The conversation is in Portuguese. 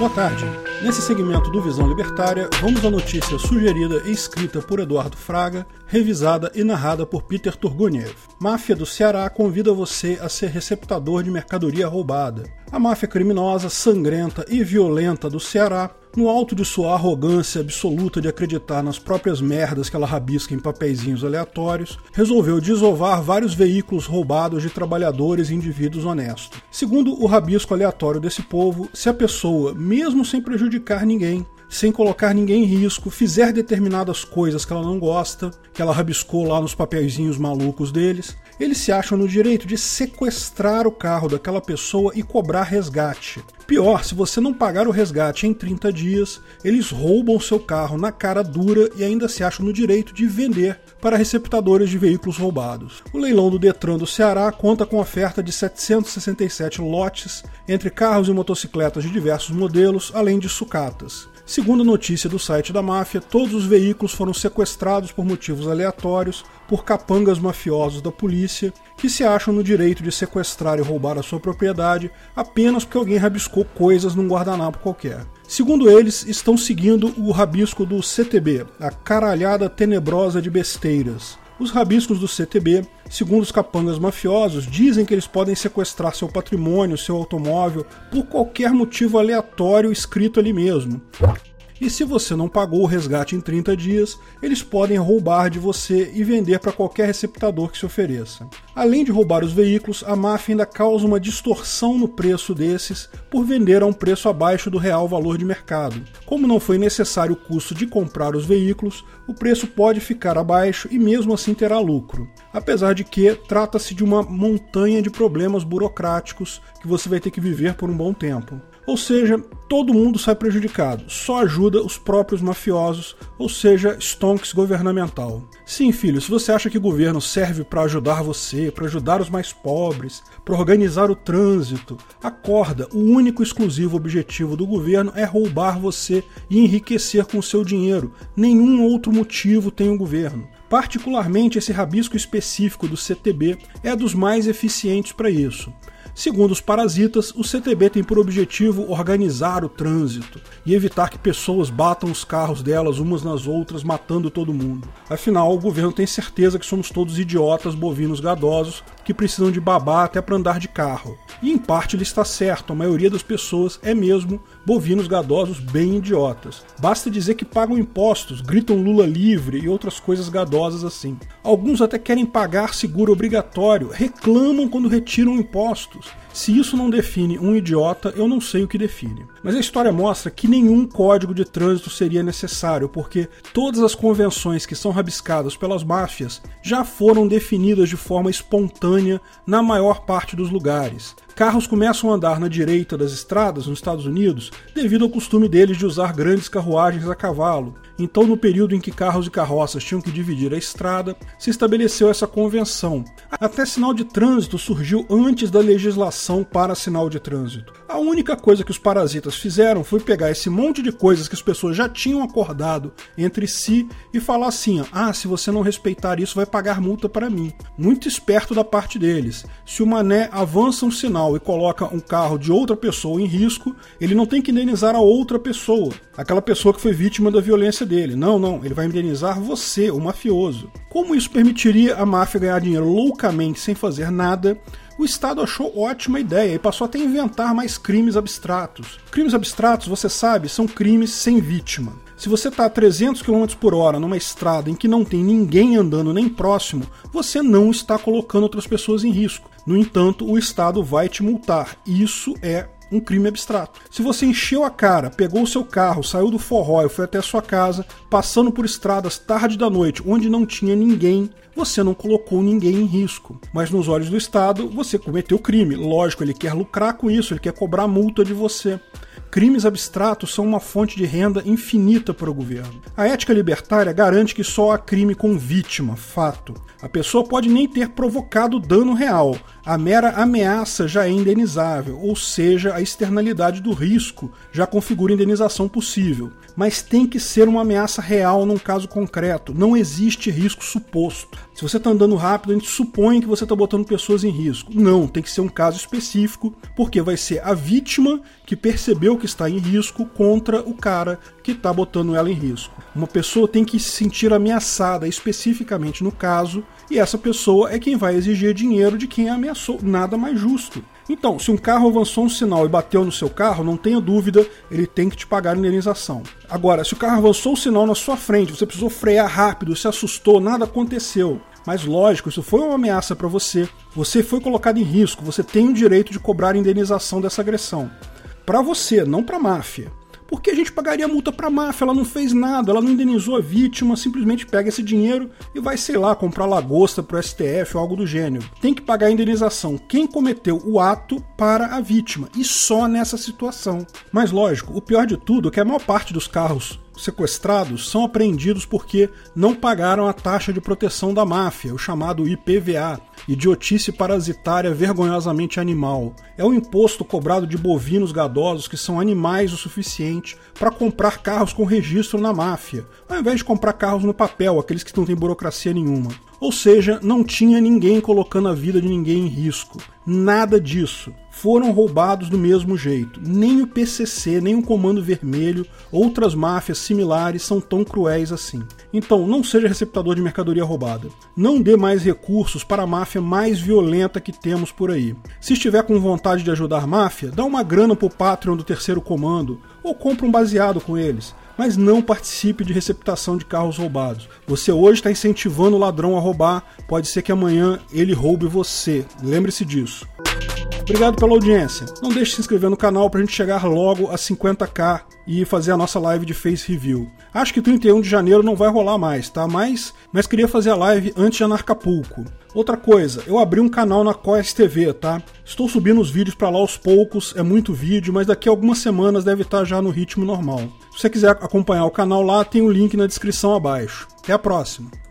Boa tarde. Nesse segmento do Visão Libertária, vamos à notícia sugerida e escrita por Eduardo Fraga, revisada e narrada por Peter Turguniev. Máfia do Ceará convida você a ser receptador de mercadoria roubada. A máfia criminosa, sangrenta e violenta do Ceará no alto de sua arrogância absoluta de acreditar nas próprias merdas que ela rabisca em papeizinhos aleatórios, resolveu desovar vários veículos roubados de trabalhadores e indivíduos honestos. Segundo o rabisco aleatório desse povo, se a pessoa, mesmo sem prejudicar ninguém, sem colocar ninguém em risco, fizer determinadas coisas que ela não gosta, que ela rabiscou lá nos papeizinhos malucos deles, eles se acham no direito de sequestrar o carro daquela pessoa e cobrar resgate. Pior, se você não pagar o resgate em 30 dias, eles roubam seu carro na cara dura e ainda se acham no direito de vender para receptadores de veículos roubados. O leilão do Detran do Ceará conta com oferta de 767 lotes entre carros e motocicletas de diversos modelos, além de sucatas. Segundo notícia do site da máfia, todos os veículos foram sequestrados por motivos aleatórios por capangas mafiosos da polícia que se acham no direito de sequestrar e roubar a sua propriedade apenas porque alguém rabiscou coisas num guardanapo qualquer. Segundo eles, estão seguindo o rabisco do CTB, a caralhada tenebrosa de besteiras. Os rabiscos do CTB, segundo os capangas mafiosos, dizem que eles podem sequestrar seu patrimônio, seu automóvel, por qualquer motivo aleatório escrito ali mesmo. E se você não pagou o resgate em 30 dias, eles podem roubar de você e vender para qualquer receptador que se ofereça. Além de roubar os veículos, a máfia ainda causa uma distorção no preço desses por vender a um preço abaixo do real valor de mercado. Como não foi necessário o custo de comprar os veículos, o preço pode ficar abaixo e mesmo assim terá lucro. Apesar de que trata-se de uma montanha de problemas burocráticos que você vai ter que viver por um bom tempo. Ou seja, todo mundo sai prejudicado, só ajuda os próprios mafiosos, ou seja, stonks governamental. Sim, filho, se você acha que o governo serve para ajudar você, para ajudar os mais pobres, para organizar o trânsito, acorda, o único exclusivo objetivo do governo é roubar você e enriquecer com o seu dinheiro. Nenhum outro motivo tem o governo. Particularmente esse rabisco específico do CTB é dos mais eficientes para isso. Segundo os parasitas, o CTB tem por objetivo organizar o trânsito e evitar que pessoas batam os carros delas umas nas outras, matando todo mundo. Afinal, o governo tem certeza que somos todos idiotas bovinos gadosos que precisam de babá até para andar de carro. E em parte ele está certo, a maioria das pessoas é mesmo bovinos gadosos bem idiotas. Basta dizer que pagam impostos, gritam Lula livre e outras coisas gadosas assim. Alguns até querem pagar seguro obrigatório, reclamam quando retiram impostos. Se isso não define um idiota, eu não sei o que define. Mas a história mostra que nenhum código de trânsito seria necessário, porque todas as convenções que são rabiscadas pelas máfias já foram definidas de forma espontânea na maior parte dos lugares. Carros começam a andar na direita das estradas nos Estados Unidos devido ao costume deles de usar grandes carruagens a cavalo. Então, no período em que carros e carroças tinham que dividir a estrada, se estabeleceu essa convenção. Até sinal de trânsito surgiu antes da legislação para sinal de trânsito. A única coisa que os parasitas fizeram foi pegar esse monte de coisas que as pessoas já tinham acordado entre si e falar assim: ah, se você não respeitar isso, vai pagar multa para mim. Muito esperto da parte deles. Se o mané avança um sinal e coloca um carro de outra pessoa em risco, ele não tem que indenizar a outra pessoa, aquela pessoa que foi vítima da violência dele. Não, não, ele vai indenizar você, o mafioso. Como isso permitiria a máfia ganhar dinheiro loucamente sem fazer nada, o Estado achou ótima ideia e passou até a inventar mais crimes abstratos. Crimes abstratos, você sabe, são crimes sem vítima. Se você está a 300 km por hora numa estrada em que não tem ninguém andando nem próximo, você não está colocando outras pessoas em risco. No entanto, o Estado vai te multar. Isso é um crime abstrato. Se você encheu a cara, pegou o seu carro, saiu do forró e foi até a sua casa, passando por estradas tarde da noite onde não tinha ninguém, você não colocou ninguém em risco. Mas nos olhos do Estado, você cometeu crime. Lógico, ele quer lucrar com isso, ele quer cobrar multa de você. Crimes abstratos são uma fonte de renda infinita para o governo. A ética libertária garante que só há crime com vítima, fato. A pessoa pode nem ter provocado dano real, a mera ameaça já é indenizável, ou seja, a externalidade do risco já configura indenização possível. Mas tem que ser uma ameaça real num caso concreto, não existe risco suposto. Se você está andando rápido, a gente supõe que você está botando pessoas em risco. Não, tem que ser um caso específico, porque vai ser a vítima que percebeu que está em risco contra o cara que está botando ela em risco. Uma pessoa tem que se sentir ameaçada especificamente no caso, e essa pessoa é quem vai exigir dinheiro de quem a ameaçou. Nada mais justo. Então, se um carro avançou um sinal e bateu no seu carro, não tenha dúvida, ele tem que te pagar a indenização. Agora, se o carro avançou o sinal na sua frente, você precisou frear rápido, se assustou, nada aconteceu. Mas lógico, isso foi uma ameaça para você. Você foi colocado em risco, você tem o direito de cobrar indenização dessa agressão. Para você, não para a máfia. Por que a gente pagaria multa para a máfia? Ela não fez nada, ela não indenizou a vítima, simplesmente pega esse dinheiro e vai, sei lá, comprar lagosta pro STF ou algo do gênero. Tem que pagar a indenização quem cometeu o ato para a vítima, e só nessa situação. Mas lógico, o pior de tudo é que a maior parte dos carros sequestrados são apreendidos porque não pagaram a taxa de proteção da máfia, o chamado IPVA, idiotice parasitária vergonhosamente animal. É o imposto cobrado de bovinos gadosos que são animais o suficiente para comprar carros com registro na máfia, ao invés de comprar carros no papel, aqueles que não têm burocracia nenhuma. Ou seja, não tinha ninguém colocando a vida de ninguém em risco. Nada disso. Foram roubados do mesmo jeito. Nem o PCC, nem o Comando Vermelho, outras máfias similares são tão cruéis assim. Então, não seja receptador de mercadoria roubada. Não dê mais recursos para a máfia mais violenta que temos por aí. Se estiver com vontade de ajudar a máfia, dá uma grana pro Patreon do Terceiro Comando ou compra um baseado com eles mas não participe de receptação de carros roubados. Você hoje está incentivando o ladrão a roubar, pode ser que amanhã ele roube você. Lembre-se disso. Obrigado pela audiência. Não deixe de se inscrever no canal para a gente chegar logo a 50k e fazer a nossa live de Face Review. Acho que 31 de janeiro não vai rolar mais, tá? Mas, mas queria fazer a live antes de Anarcapulco. Outra coisa, eu abri um canal na Coes TV, tá? Estou subindo os vídeos para lá aos poucos, é muito vídeo, mas daqui a algumas semanas deve estar já no ritmo normal. Se você quiser acompanhar o canal lá, tem o um link na descrição abaixo. Até a próxima!